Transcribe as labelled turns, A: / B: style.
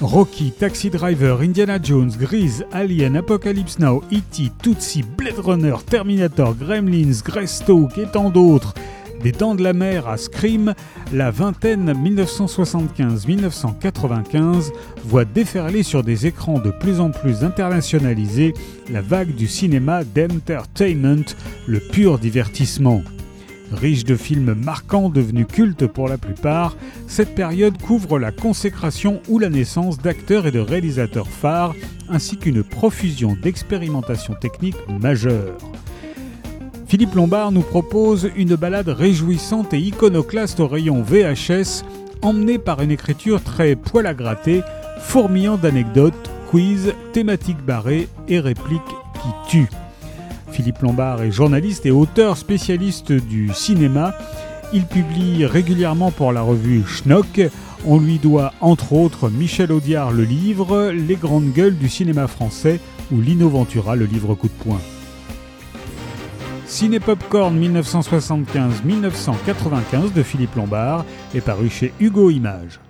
A: Rocky, Taxi Driver, Indiana Jones, Grease, Alien, Apocalypse Now, E.T., Tootsie, Blade Runner, Terminator, Gremlins, Greystoke et tant d'autres. Des Dents de la Mer à Scream, la vingtaine 1975-1995 voit déferler sur des écrans de plus en plus internationalisés la vague du cinéma d'entertainment, le pur divertissement. Riche de films marquants devenus cultes pour la plupart, cette période couvre la consécration ou la naissance d'acteurs et de réalisateurs phares, ainsi qu'une profusion d'expérimentations techniques majeures. Philippe Lombard nous propose une balade réjouissante et iconoclaste au rayon VHS, emmenée par une écriture très poil à gratter, fourmillant d'anecdotes, quiz, thématiques barrées et répliques qui tuent. Philippe Lombard est journaliste et auteur spécialiste du cinéma. Il publie régulièrement pour la revue Schnock. On lui doit entre autres Michel Audiard le livre, Les grandes gueules du cinéma français ou Lino Ventura le livre coup de poing. Ciné Popcorn 1975-1995 de Philippe Lombard est paru chez Hugo Images.